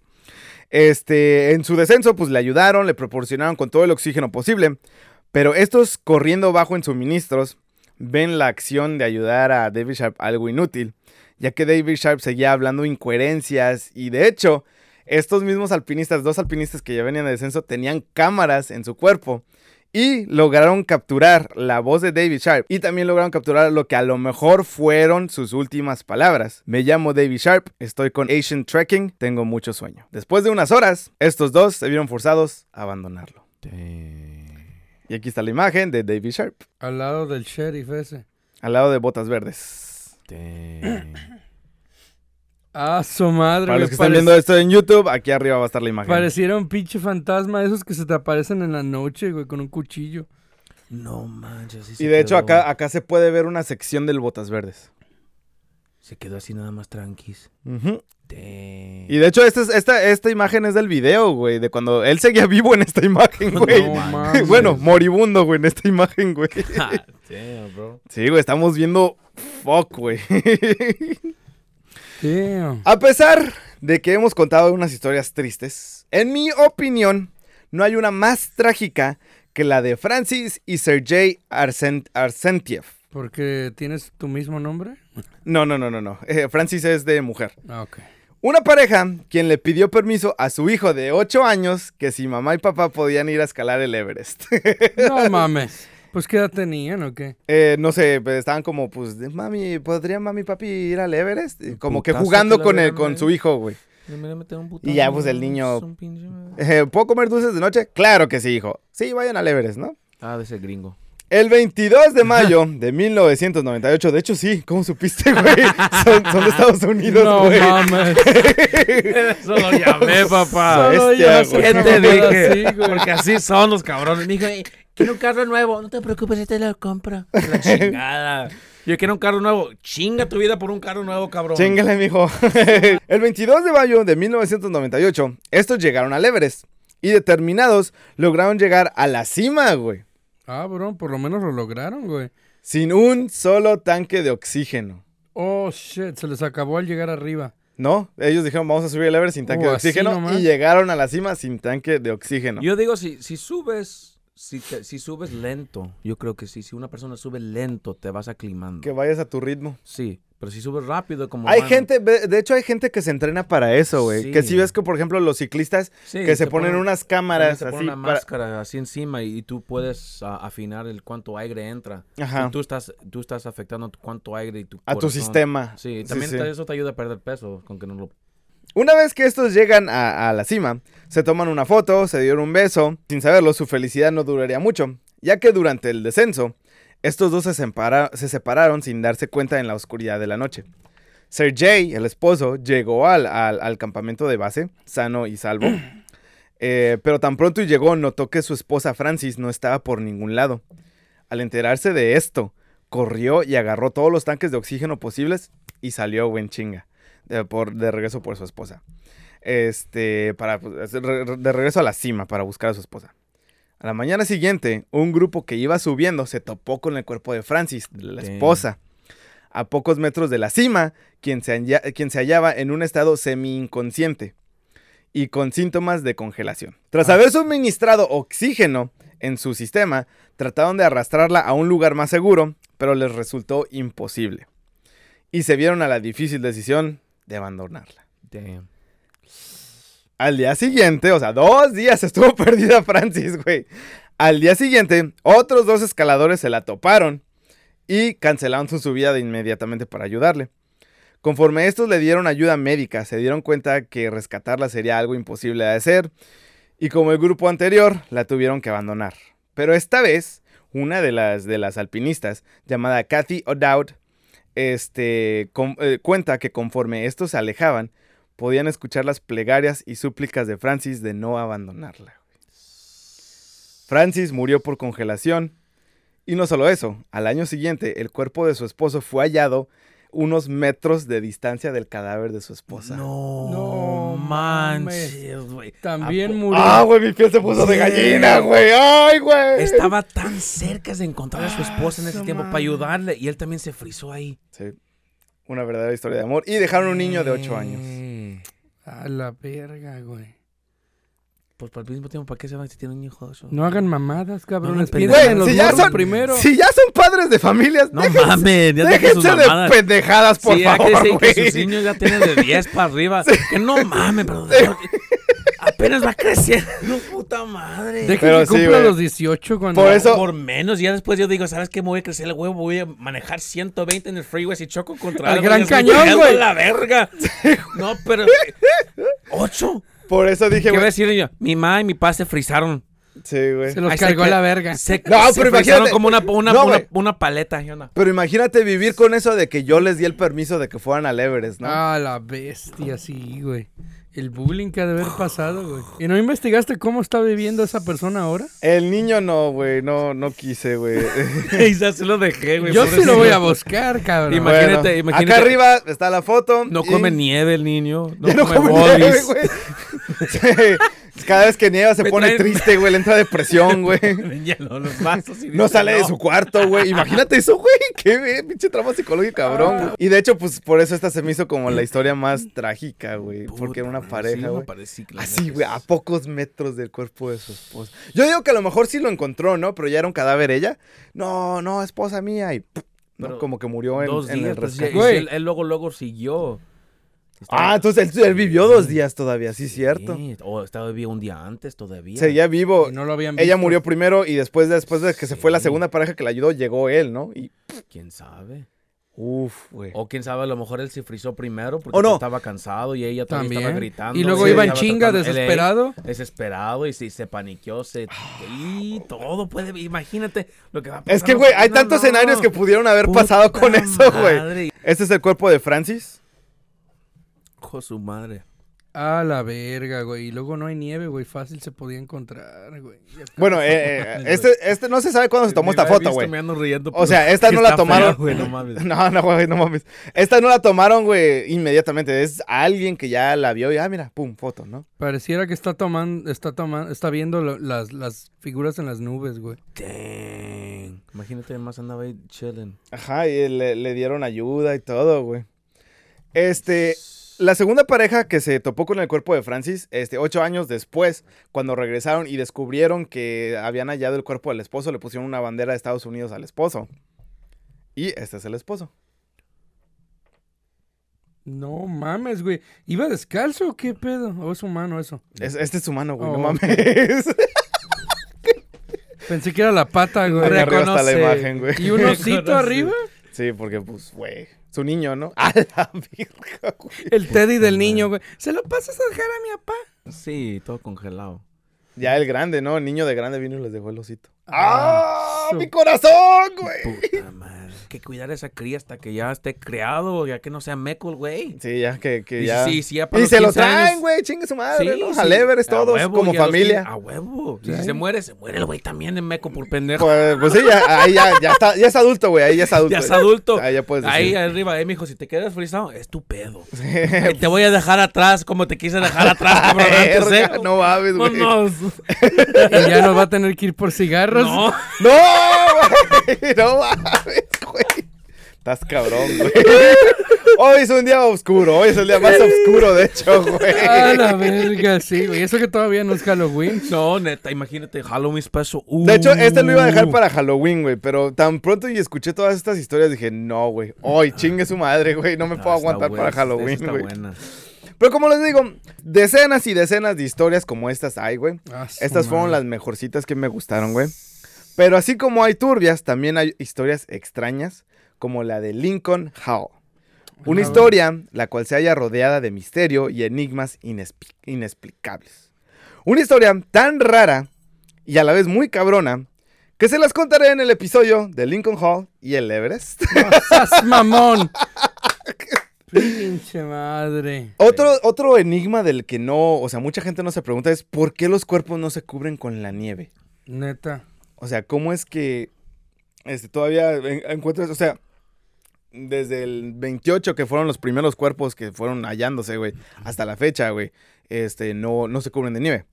Este, en su descenso, pues le ayudaron, le proporcionaron con todo el oxígeno posible. Pero estos corriendo bajo en suministros ven la acción de ayudar a David Sharp algo inútil, ya que David Sharp seguía hablando incoherencias y de hecho, estos mismos alpinistas, dos alpinistas que ya venían de descenso, tenían cámaras en su cuerpo y lograron capturar la voz de David Sharp y también lograron capturar lo que a lo mejor fueron sus últimas palabras. Me llamo David Sharp, estoy con Asian Trekking, tengo mucho sueño. Después de unas horas, estos dos se vieron forzados a abandonarlo. Y aquí está la imagen de David Sharp, Al lado del sheriff ese. al lado de botas verdes. Ah, su madre. Para los que están viendo esto en YouTube, aquí arriba va a estar la imagen. Pareciera un pinche fantasma esos que se te aparecen en la noche, güey, con un cuchillo. No manches. sí Y de hecho acá, acá se puede ver una sección del botas verdes. Se quedó así nada más tranquis. Y de hecho esta, es- esta, esta imagen es del video, güey, de cuando él seguía vivo en esta imagen, güey. No mames. bueno, moribundo, güey, en esta imagen, güey. Damn, bro. Sí, güey, estamos viendo fuck, güey. Damn. A pesar de que hemos contado unas historias tristes, en mi opinión, no hay una más trágica que la de Francis y Sergei Arsen- Arsentiev. ¿Porque tienes tu mismo nombre? No, no, no, no, no. Eh, Francis es de mujer. Ah, ok. Una pareja quien le pidió permiso a su hijo de 8 años que si mamá y papá podían ir a escalar el Everest. No mames. Pues qué edad tenían o qué? Eh, no sé, pues, estaban como, pues, mami, ¿podría mami y papi ir al Everest? Y Como que jugando que con, el, con madre. su hijo, güey. Un Y ya, pues, el niño- pinche. Eh, ¿Puedo comer dulces de noche? Claro que sí, hijo. Sí, vayan al Everest, ¿no? Ah, de ese gringo. El 22 de mayo de 1998, de hecho sí, ¿cómo supiste, güey? Son, son de Estados Unidos, No güey. mames. Eso lo llamé, papá. Solo Bestia, yo sé güey. ¿Qué Una te dije? así, güey. Porque así son los cabrones. Dijo, "Ey, quiero un carro nuevo. No te preocupes, este lo compro. La chingada. Yo quiero un carro nuevo. Chinga tu vida por un carro nuevo, cabrón. Chingale, mijo. el 22 de mayo de 1998, estos llegaron al Everest. Y determinados, lograron llegar a la cima, güey. Ah, bro, por lo menos lo lograron, güey. Sin un solo tanque de oxígeno. Oh, shit, se les acabó al llegar arriba. ¿No? Ellos dijeron, vamos a subir el Everest sin tanque Oh, de oxígeno. Y llegaron a la cima sin tanque de oxígeno. Yo digo, si, si subes, si, te- si subes lento, yo creo que sí. Si una persona sube lento, te vas aclimando. Que vayas a tu ritmo. Sí, Pero si subes rápido, como. Hay van- gente, de hecho hay gente que se entrena para eso, güey. Que si Sí. ves que, por ejemplo, los ciclistas Sí, que se te ponen unas cámaras ponen así una para- máscara así encima y, y tú puedes ah, afinar el cuánto aire entra. Ajá. Y Tú estás, tú estás afectando tu- cuánto aire y tu a tu corazón. sistema. Sí, Sí, también sí. te- eso te ayuda a perder peso, con que no lo... Una vez que estos llegan a, a la cima, se toman una foto, se dieron un beso. Sin saberlo, su felicidad no duraría mucho, ya que durante el descenso, estos dos se, separa- se separaron sin darse cuenta en la oscuridad de la noche. Sergey, el esposo, llegó al, al- al campamento de base, sano y salvo. Eh, pero tan pronto llegó, notó que su esposa Francis no estaba por ningún lado. Al enterarse de esto, corrió y agarró todos los tanques de oxígeno posibles y salió buen chinga de, por, de regreso por su esposa. Este, para, pues, de re- de regreso a la cima para buscar a su esposa. A la mañana siguiente, un grupo que iba subiendo se topó con el cuerpo de Francis, la esposa. A pocos metros de la cima, quien se, halla- quien se hallaba en un estado semi-inconsciente y con síntomas de congelación. Tras haber suministrado oxígeno en su sistema, trataron de arrastrarla a un lugar más seguro, pero les resultó imposible. Y se vieron a la difícil decisión de abandonarla. Damn. Al día siguiente, o sea, dos días estuvo perdida Francis, güey. Al día siguiente, otros dos escaladores se la toparon y cancelaron su subida de inmediatamente para ayudarle. Conforme estos le dieron ayuda médica, se dieron cuenta que rescatarla sería algo imposible de hacer y como el grupo anterior, la tuvieron que abandonar. Pero esta vez, una de las, de las alpinistas, llamada Kathy O'Dowd, este, eh, cuenta que conforme estos se alejaban, podían escuchar las plegarias y súplicas de Francis de no abandonarla. Francis murió por congelación. Y no solo eso, al año siguiente el cuerpo de su esposo fue hallado unos metros de distancia del cadáver de su esposa. No, No manches, güey. También ¿A po- murió. Ah, güey, mi piel se puso de gallina, güey. Ay, güey. Estaba tan cerca de encontrar a su esposa en ese tiempo para ayudarle y él también se frizó ahí. Sí. Una verdadera historia de amor. Y dejaron un niño de 8 años. A la verga, güey. Pues para el mismo tiempo, ¿para qué se van si tienen un hijo? Eso? No hagan mamadas, cabrones. No, Piensen Güey, en los si ya son- primero. Si ya son padres de familias, No déjense, mames, ya dejen sus déjense de mamadas. pendejadas, por sí, ya favor, que dicen que sus niños ya tienen de 10 para arriba. Que no mames, pero apenas va creciendo. No, puta madre. Dejen Pero que sí, cumpla los 18 cuando... Por eso- Por menos, ya después yo digo, ¿sabes qué? Me voy a crecer el huevo, voy a manejar 120 en el freeway si choco contra Al algo, Gran ya Cañón, güey. a la verga. No, pero... ¿Ocho? Por eso dije, ¿Qué voy a güey. decir yo? Mi mamá y mi papá se frizaron. Sí, güey. Se los Ahí se cargó a que- la verga. Se, No, se pero frizaron imagínate- como una, una, No, una, güey. una paleta. ¿qué onda? Pero imagínate vivir con eso de que yo les di el permiso de que fueran al Everest, ¿no? Ah, la bestia, sí, güey. El bullying que ha de haber pasado, güey. ¿Y no investigaste cómo está viviendo esa persona ahora? El niño no, güey. No, no quise, güey. y ya se lo dejé, güey. Yo sí pobrecito. lo voy a buscar, cabrón. Ima- Imagínate, Bueno, imagínate. Acá arriba está la foto. No y- come nieve el niño. No, Ya no come, come nieve, bolis. güey. Cada vez que nieva se Me pone traen- triste, güey. Le entra depresión, güey. Hielo, los vasos y No sale de su cuarto, güey. Imagínate eso, güey. Qué pinche trama psicológico, cabrón. güey. Y de hecho, pues por eso esta se me hizo como la historia más trágica, güey. Porque era una pareja, güey. Así, güey, sí. a pocos metros del cuerpo de su esposa. Yo digo que a lo mejor sí lo encontró, ¿no? Pero ya era un cadáver ella. No, no, esposa mía. Y. ¿no? Como que murió en, Dos en días, el pues, rescate. y Güey. él, él luego, luego siguió. Ah, entonces él, él vivió dos días todavía, sí, cierto. Sí, O estaba vivo un día antes todavía. Seguía vivo. Y no lo habían Ella visto. murió primero y después, después de que se fue la segunda pareja que la ayudó, llegó él, ¿no? Y, ¿Quién sabe? uff, güey. O quién sabe, a lo mejor él se frizó primero porque no. estaba cansado y ella también, estaba gritando. Y luego Sí. iba en chinga, tratando- él ahí, desesperado. Desesperado y si se paniqueó, se... Y todo puede... Imagínate lo que va a Es pasar, que, no, güey, hay tantos no. escenarios que pudieron haber Puta pasado con eso, güey. madre. Este es el cuerpo de Francis. Hijo de su madre. A la verga, güey. Y luego no hay nieve, güey. Fácil se podía encontrar, güey. Bueno, eh, eh, este, este no se sabe cuándo se tomó esta foto, visto, güey. Me ando riendo. O sea, esta no la tomaron. güey, no mames. No, no, güey, no mames. Esta no la tomaron, güey, inmediatamente. Es alguien que ya la vio y, ah, mira, pum, foto, ¿no? Pareciera que está tomando, está tomando, está viendo lo- las, las figuras en las nubes, güey. Dang. Imagínate, más andaba ahí chilling. Ajá, y le, le dieron ayuda y todo, güey. Este, la segunda pareja que se topó con el cuerpo de Francis, este, ocho años después, cuando regresaron y descubrieron que habían hallado el cuerpo del esposo, le pusieron una bandera de Estados Unidos al esposo. Y este es el esposo. No mames, güey. ¿Iba descalzo o qué pedo? ¿O es humano eso? Es- este es humano, güey, Oh, no mames. Pensé que era la pata, güey. Arriba está la Reconoce. imagen, güey. ¿Y un osito Reconoce. arriba? Sí, porque, pues, güey, su niño, ¿no? A la virga, güey. El teddy del niño, güey. ¿Se lo pasas a dejar a mi papá? Sí, todo congelado. Ya el grande, ¿no? El niño de grande vino y les dejó el osito. Ah, ¡Ah! ¡Mi corazón, güey! Puta madre. Hay que cuidar a esa cría hasta que ya esté creado, ya que no sea meco el güey. Sí, ya que, que ya. sí, sí, ya para y los se lo 15 traen, años- güey, chingue su madre, Sí, ¿no? sí. A todos, huevo, como y a los familia. 15 A huevo. Sí. si se muere, se muere el güey también en meco por pendejo. Pues, pues sí, ya, ahí ya, ya, está, ya es adulto, güey, ahí ya es adulto. ya es adulto. Ahí ya puedes decir. Ahí arriba, eh, mijo, si te quedas frisado, es tu pedo. Eh, te voy a dejar atrás como te quise dejar atrás, cabrón. antes, ¿eh? No mames, güey. Vámonos. Y ya no va a tener que ir por cigarros. No. ¡No, güey! ¡No mames, güey! Estás cabrón, güey. Hoy es un día oscuro, hoy es el día más oscuro, de hecho, güey. A la verga, sí, güey. Eso que todavía no es Halloween. No, neta, imagínate, Halloween special. Uh. De hecho, este lo iba a dejar para Halloween, güey, pero tan pronto y escuché todas estas historias dije, no, güey, hoy chingue su madre, güey, no me puedo aguantar buena, para Halloween, está güey. buena. Pero como les digo, decenas y decenas de historias como estas hay, güey. Ah, Estas fueron madre. las mejorcitas que me gustaron, güey. Pero así como hay turbias, también hay historias extrañas, como la de Lincoln Hall. Una historia la cual se halla rodeada de misterio y enigmas inexpli- inexplicables. Una historia tan rara y a la vez muy cabrona que se las contaré en el episodio de Lincoln Hall y el Everest. ¡Sas mamón! Pinche madre. Otro, otro enigma del que no, o sea, mucha gente no se pregunta es ¿por qué los cuerpos no se cubren con la nieve? Neta. O sea, ¿cómo es que este, todavía en- encuentras, o sea, desde el 28 que fueron los primeros cuerpos que fueron hallándose, güey, hasta la fecha, güey, este, no, no se cubren de nieve?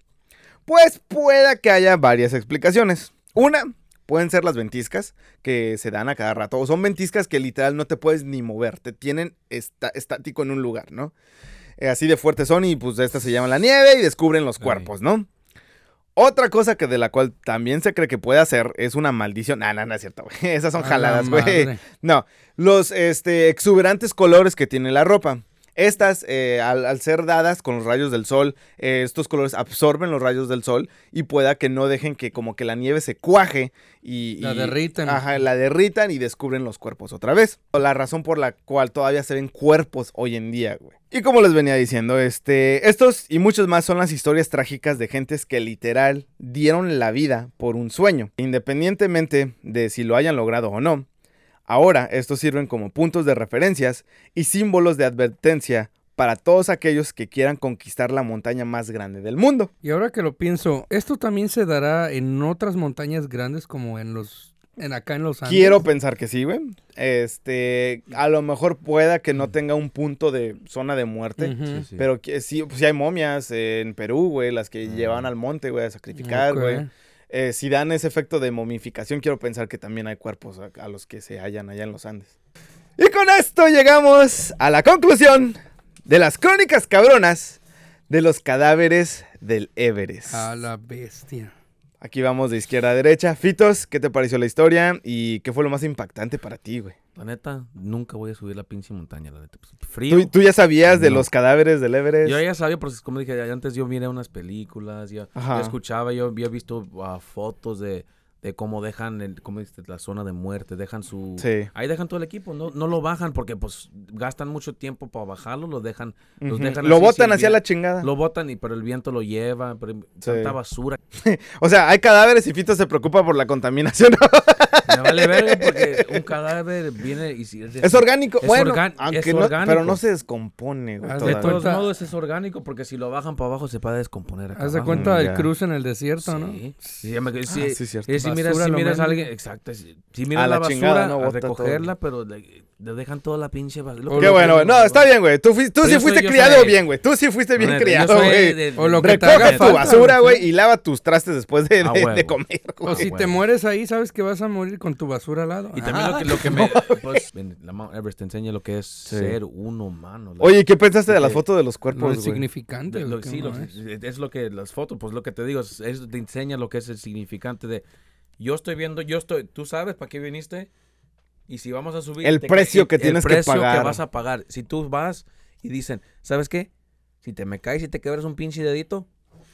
Pues pueda que haya varias explicaciones. Una, pueden ser las ventiscas que se dan a cada rato. O son ventiscas que literal no te puedes ni mover, te tienen esta- estático en un lugar, ¿no? Eh, así de fuertes son y pues estas se llaman la nieve y descubren los cuerpos, ¿no? Otra cosa que de la cual también se cree que puede hacer es una maldición. No, no, no es cierto, güey. Esas son jaladas, güey. No, los este, exuberantes colores que tiene la ropa. Estas, eh, al, al ser dadas con los rayos del sol, eh, estos colores absorben los rayos del sol y pueda que no dejen que como que la nieve se cuaje y... La y- derritan. Ajá, la derritan y descubren los cuerpos otra vez. La razón por la cual todavía se ven cuerpos hoy en día, güey. Y como les venía diciendo, este, estos y muchos más son las historias trágicas de gentes que literal dieron la vida por un sueño, independientemente de si lo hayan logrado o no. Ahora, estos sirven como puntos de referencias y símbolos de advertencia para todos aquellos que quieran conquistar la montaña más grande del mundo. Y ahora que lo pienso, ¿esto también se dará en otras montañas grandes como en los... En acá en los Andes? Quiero pensar que sí, güey. Este, a lo mejor pueda que no tenga un punto de zona de muerte. Ujú. Sí, sí. Pero que sí, pues sí hay momias en Perú, güey, las que llevan al monte, güey, a sacrificar, güey. Eh, si dan ese efecto de momificación, quiero pensar que también hay cuerpos a, a los que se hallan allá en los Andes. Y con esto llegamos a la conclusión de las crónicas cabronas de los cadáveres del Everest. A la bestia. Aquí vamos de izquierda a derecha. Fitos, ¿qué te pareció la historia? ¿Y qué fue lo más impactante para ti, güey? La neta, nunca voy a subir la pinche montaña, la neta. Pues, frío. ¿Tú, tú ya sabías de los cadáveres del Everest? Yo ya sabía, porque como dije, antes yo miré unas películas, yo escuchaba, yo había visto ah, fotos de, de cómo dejan el, cómo dices, la zona de muerte, dejan su... Sí. Ahí dejan todo el equipo, no, no lo bajan porque pues gastan mucho tiempo para bajarlo, lo dejan, los dejan Lo así, botan hacia la chingada. Lo botan y pero el viento lo lleva, pero tanta basura. O sea, hay cadáveres y Fito se preocupa por la contaminación. Me vale verga porque un cadáver viene y si es orgánico. Es bueno, aunque es no, orgánico. pero no se descompone, güey. De todos cuenta- modos es orgánico porque si lo bajan para abajo se puede descomponer. acá Haz de cuenta del ya. cruz en el desierto, ¿no? Sí, sí, me- sí, Ah, sí, cierto. y si miras, Basura si miras a alguien, exacto, si, si miras A la, la basura, chingada, ¿no? a Bota todo. recogerla, pero le, le dejan toda la pinche basura. Qué lo bueno, güey. No, está bien, güey. Tú, tú sí fuiste criado soy- bien, güey. Tú sí fuiste bien criado, güey. O lo que Recoge tu basura, güey. y lava tus trastes después de, A de- de huevo. comer, güey. O si te mueres ahí, sabes que vas a morir con tu basura al lado. Y también lo que, lo que me... Pues, ven, la Mount Everest te enseña lo que es ser un humano. la- Oye, ¿qué pensaste de las Ok. fotos de los Lo cuerpos, de- güey, lo- que sí, lo- es. es lo que las fotos, pues lo que te digo, es, es- te enseña lo que es el significante de yo estoy viendo, yo estoy, tú sabes para qué viniste y si vamos a subir El te- precio que tienes que el precio pagar. vas a pagar. Si tú vas y dicen, ¿sabes qué? Si te me caes y te quebras un pinche dedito,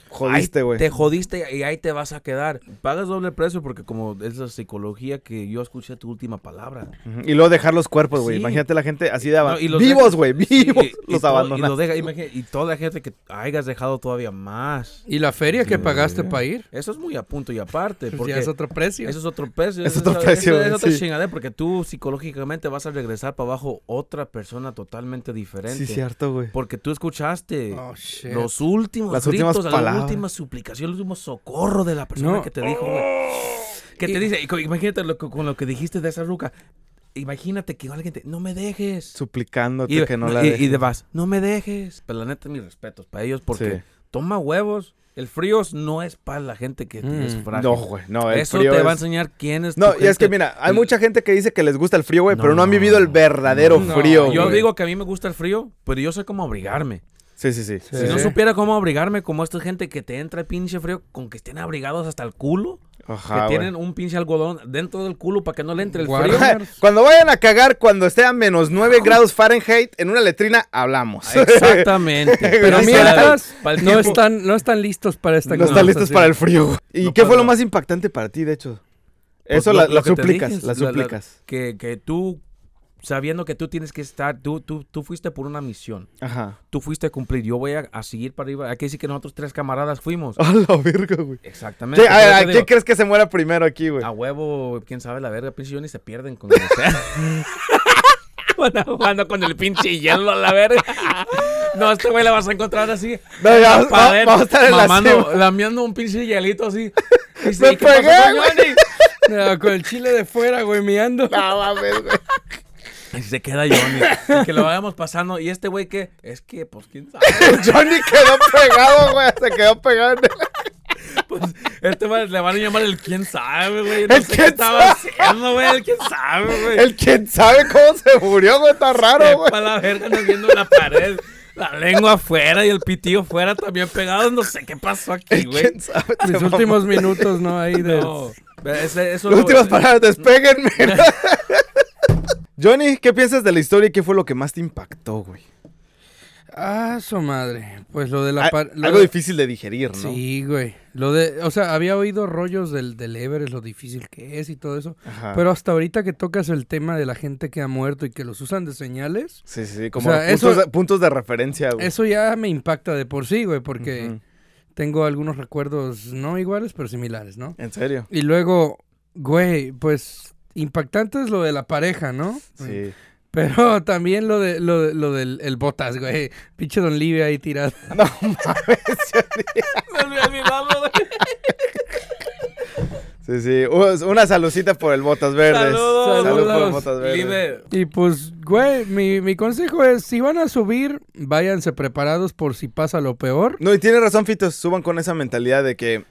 Jodiste, güey. Te jodiste y ahí te vas a quedar. Pagas doble precio porque como es la psicología que yo escuché tu última palabra. Y luego dejar los cuerpos, güey. Sí. Imagínate la gente así de No, vivos, güey, vivos. y los abandonas. Y, deja- toda la gente que hayas dejado todavía más. Y la feria que pagaste para ir, Eso es muy a punto y aparte. Porque ya es otro precio. Eso es otro precio. Es eso otro precio, eso es güey, otra chingadera porque tú psicológicamente vas a regresar para abajo otra persona totalmente diferente. Sí, cierto, güey. Porque tú escuchaste Oh, shit. los últimos Las últimas palabras. La última suplicación, el último socorro de la persona No. que te dijo, güey. Que te Y- dice, imagínate lo con lo que dijiste de esa ruca. Imagínate que alguien te, no me dejes. Suplicándote Y, que no la y, y dejes. de vas, no me dejes. Pero la neta, mis respetos para ellos porque Sí. toma huevos. El frío no es para la gente que es Mm. frágil. No, güey, no, el Eso frío te va a es- enseñar quién es No, tu y es que mira, hay mucha gente que dice que les gusta el frío, güey, pero no han vivido el verdadero no, frío, Yo güey. digo que a mí me gusta el frío, pero yo sé cómo abrigarme. Sí, sí, sí. Sí. Si no supiera cómo abrigarme, como esta gente que te entra el pinche frío con que estén abrigados hasta el culo, Ajá, que tienen un pinche algodón dentro del culo para que no le entre el frío. Cuando vayan a cagar, cuando esté a menos 9 grados Fahrenheit en una letrina, hablamos. Exactamente. Pero mientras, no están, no están listos para esta No están listos para el frío. ¿Y No qué fue lo más impactante para ti, de hecho? Pues Eso, lo- la- lo súplicas, dije, la- súplicas. que, que tú, sabiendo que tú tienes que estar, tú, tú, tú fuiste por una misión. Ajá. Tú fuiste a cumplir. Yo voy a, a seguir para arriba. Hay que decir que nosotros tres camaradas fuimos. A la verga, güey. Exactamente. ¿Qué- a por ver, eso ¿a digo, ¿Quién crees que se muera primero aquí, güey? A huevo, quién sabe la verga, pinche Johnny se pierden con el sea. Jugando- con el pinche hielo a la verga. No, este güey la vas a encontrar así. No, ya, la va- vamos a estar en la cima. un pinche hielito así. Y ¡Me "¿Y qué pasó pegué, con güey?" Johnny? No, con el chile de fuera, güey, miando. No mames, güey. Y se queda Johnny. Y que lo vayamos pasando. ¿Y este güey qué? Es que, pues, quién sabe. Johnny quedó pegado, güey. Se quedó pegado en el... Pues, este güey le van a llamar el quién sabe, güey. No El sé qué quién estaba haciendo, güey. El quién sabe, güey. El quien sabe cómo se murió, güey. Está raro, güey. Sepa la verga, nos viendo la pared. La lengua afuera y el pitillo afuera también pegado. No sé qué pasó aquí, El güey. quién sabe. Mis últimos minutos, ¿no? Ahí de... No. Ese- eso Las lo- últimas palabras, despeguenme. Johnny, ¿qué piensas de la historia y qué fue lo que más te impactó, güey? Ah, su madre. Pues lo de la... A- lo Algo de- difícil de digerir, ¿no? Sí, güey. Lo de... O sea, había oído rollos del, del Everest, lo difícil que es y todo eso. Ajá. Pero hasta ahorita que tocas el tema de la gente que ha muerto y que los usan de señales, Sí, sí, como sea, puntos, eso- de, puntos de referencia, güey. eso ya me impacta de por sí, güey, porque tengo algunos recuerdos no iguales, pero similares, ¿no? En serio. Y luego, güey, pues impactante es lo de la pareja, ¿no? Sí. Pero también lo de lo, de- lo del el botas, güey. Pinche Don Livia ahí tirado. No mames. Me güey. Sí, sí. Una salucita por el Botas Verdes. Saludos. Salud por el Saludos. Botas Verdes. Libre. Y pues, güey, mi, mi consejo es, si van a subir, váyanse preparados por si pasa lo peor. No, y tiene razón, Fito. Suban con esa mentalidad de que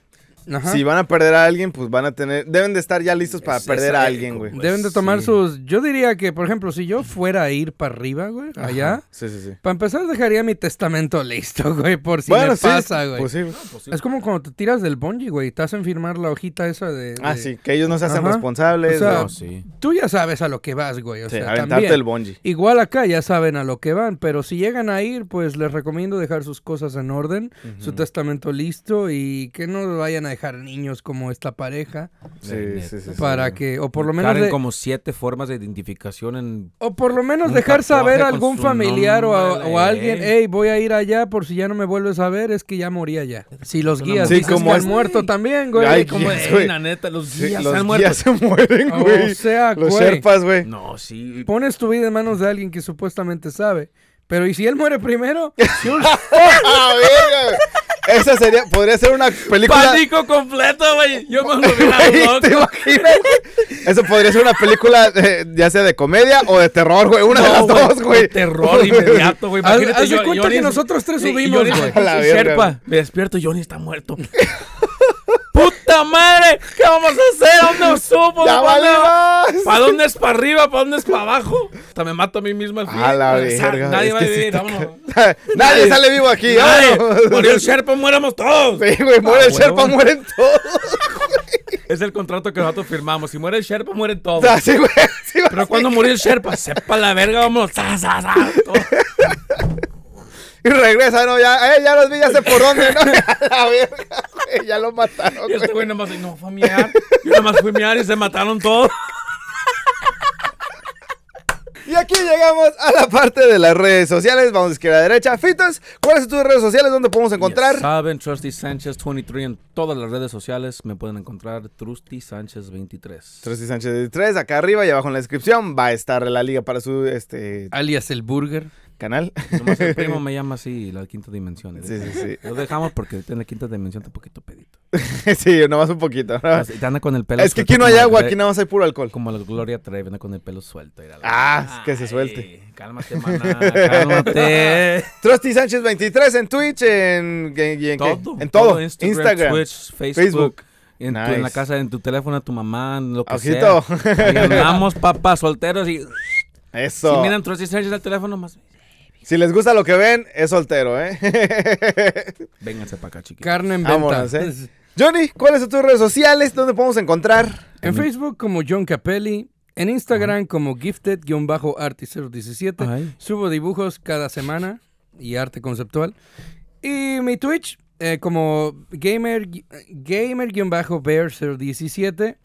Ajá. si van a perder a alguien, pues van a tener. Deben de estar ya listos para Es- perder a alguien, güey. Deben de tomar Sí. sus... Yo diría que, por ejemplo, si yo fuera a ir para arriba, güey, allá... Sí, sí, sí. Para empezar, dejaría mi testamento listo, güey, por si bueno, me sí. pasa, güey. Pues sí. Es como cuando te tiras del bungee, güey. Te hacen firmar la hojita esa de... Ah, sí. Que ellos no se hacen Ajá. responsables. O sea, ¿no? No, sí. Tú ya sabes a lo que vas, güey. O Sí, sea, aventarte también. el bungee. Igual acá ya saben a lo que van, pero si llegan a ir, pues les recomiendo dejar sus cosas en orden, su testamento listo y que no vayan a dejar niños como esta pareja Sí, sí, sí, sí. para que o por lo menos de- como siete formas de identificación en... o por lo menos dejar saber a algún familiar o a, o a alguien, eh. hey, voy a ir allá por si ya no me vuelves a ver, es que ya morí allá. Si los guías Sí, dices como que han es- muerto también, güey. Ay, Como, guías, "Ey, güey. la neta, los Sí, guías los han muerto. guías se mueren, o güey. sea, los güey, sherpas, güey. No, sí. pones tu vida en manos de alguien que supuestamente sabe. Pero ¿y si él muere primero? ¡Ah! Esa sería, podría ser una película. Pánico completo, güey. Yo me lo ¿Te imaginas? Eso podría ser una película, eh, ya sea de comedia o de terror, güey. Una de las dos, güey. Terror inmediato, güey. Haz, Imagínate, haz de cuenta Johnny que nosotros tres y- y subimos, güey. Sherpa. Me despierto, Johnny está muerto. ¡Puta madre! ¿Qué vamos a hacer? ¿A dónde subo? ¡Ya vale! ¿Para dónde es para arriba? ¿Para dónde es para abajo? Hasta me mato a mí mismo al fin. A la verga. Nadie va a sí vivir, vámonos. Nadie sale vivo aquí, Nadie. Murió el Sherpa, muéramos todos. Sí, güey, muere Ah, el Sherpa, mueren todos. Es el contrato que nosotros firmamos. Si muere el Sherpa, mueren todos. Así, güey. así va a Pero cuando murió el Sherpa, sepa la verga, vamos. Y regresa, no, ya, eh, ya los vi, ya sé por dónde, ¿no? A la verga, güey, ya lo mataron. Y este güey. nomás, no, fue a miar. Yo nomás fui a miar y se mataron todos. Y aquí llegamos a la parte de las redes sociales. Vamos de izquierda a derecha. Fitos, ¿cuáles son tus redes sociales? ¿Dónde podemos encontrar? Ya saben, Trusty Sánchez 23 en todas las redes sociales. Me pueden encontrar Trusty Sánchez 23. Trusty Sánchez 3, acá arriba y abajo en la descripción va a estar la liga para su este Alias el burger. Canal. Nomás el primo me llama así, la quinta dimensión. Sí, sí, sí. Lo dejamos porque en la quinta dimensión está un poquito pedito. sí, nomás un poquito. ¿no? Te anda con el pelo Es que aquí no hay agua, aquí nada más hay puro alcohol. Como la Gloria Trevi, anda con el pelo suelto. mírala. Ah, que se suelte. Cálmate, maná, cálmate. Trusty Sánchez 23 en Twitch, en, en, y en, qué? todo. en todo. Instagram, Instagram, Twitch, Facebook. Facebook. En, tu- Nice. en la casa, en tu teléfono, tu mamá, en lo que Ojito. sea. Andamos, papás solteros y... Eso. Si miran Trusty Sánchez al teléfono, más... Si les gusta lo que ven, es soltero, ¿eh? Vénganse para acá, chiquitos. Carne en venta. Vámonos, ¿eh? Johnny, ¿cuáles son tus redes sociales? ¿Dónde podemos encontrar? En Facebook como John Capelli. En Instagram como Gifted-Arty017. Ay. Subo dibujos cada semana y arte conceptual. Y mi Twitch eh, como Gamer Gamer-Bear017.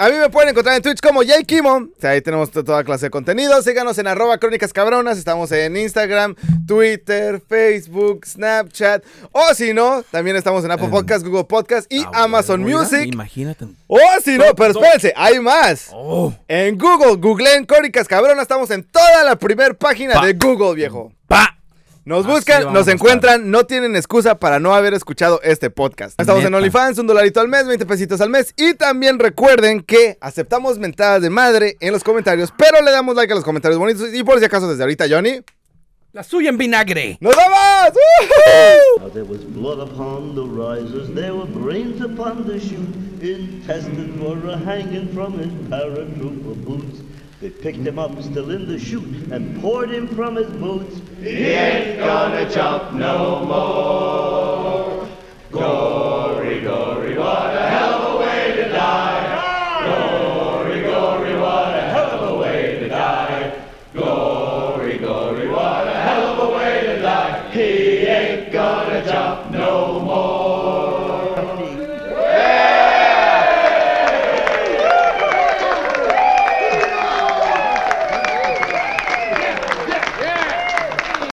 A mí me pueden encontrar en Twitch como Jay Kimo. O sea, ahí tenemos to- toda clase de contenido. Síganos en arroba crónicas cabronas. Estamos en Instagram, Twitter, Facebook, Snapchat. O si no, también estamos en Apple En- Podcast, Google Podcast y Ah, Amazon bueno, mira, Music. Imagínate. O si no, pero espérense, hay más. Oh, En Google, googleen Crónicas Cabronas. Estamos en toda la primer página Pa. de Google, viejo. pa. Nos Así buscan, nos encuentran, no tienen excusa para no haber escuchado este podcast. Estamos en. OnlyFans, un dolarito al mes, 20 pesitos al mes. Y también recuerden que aceptamos mentadas de madre en los comentarios, pero le damos like a los comentarios bonitos. Y por si acaso, desde ahorita, Johnny, La suya en vinagre. ¡nos vamos! ¡Woohoo! Now there was blood upon the risers, there were brains upon the chute, intestines were a hanging from his paratrooper boots. They picked him up still in the chute and poured him from his boots. He ain't gonna jump no more. Glory, glory, what a hell of a way to die.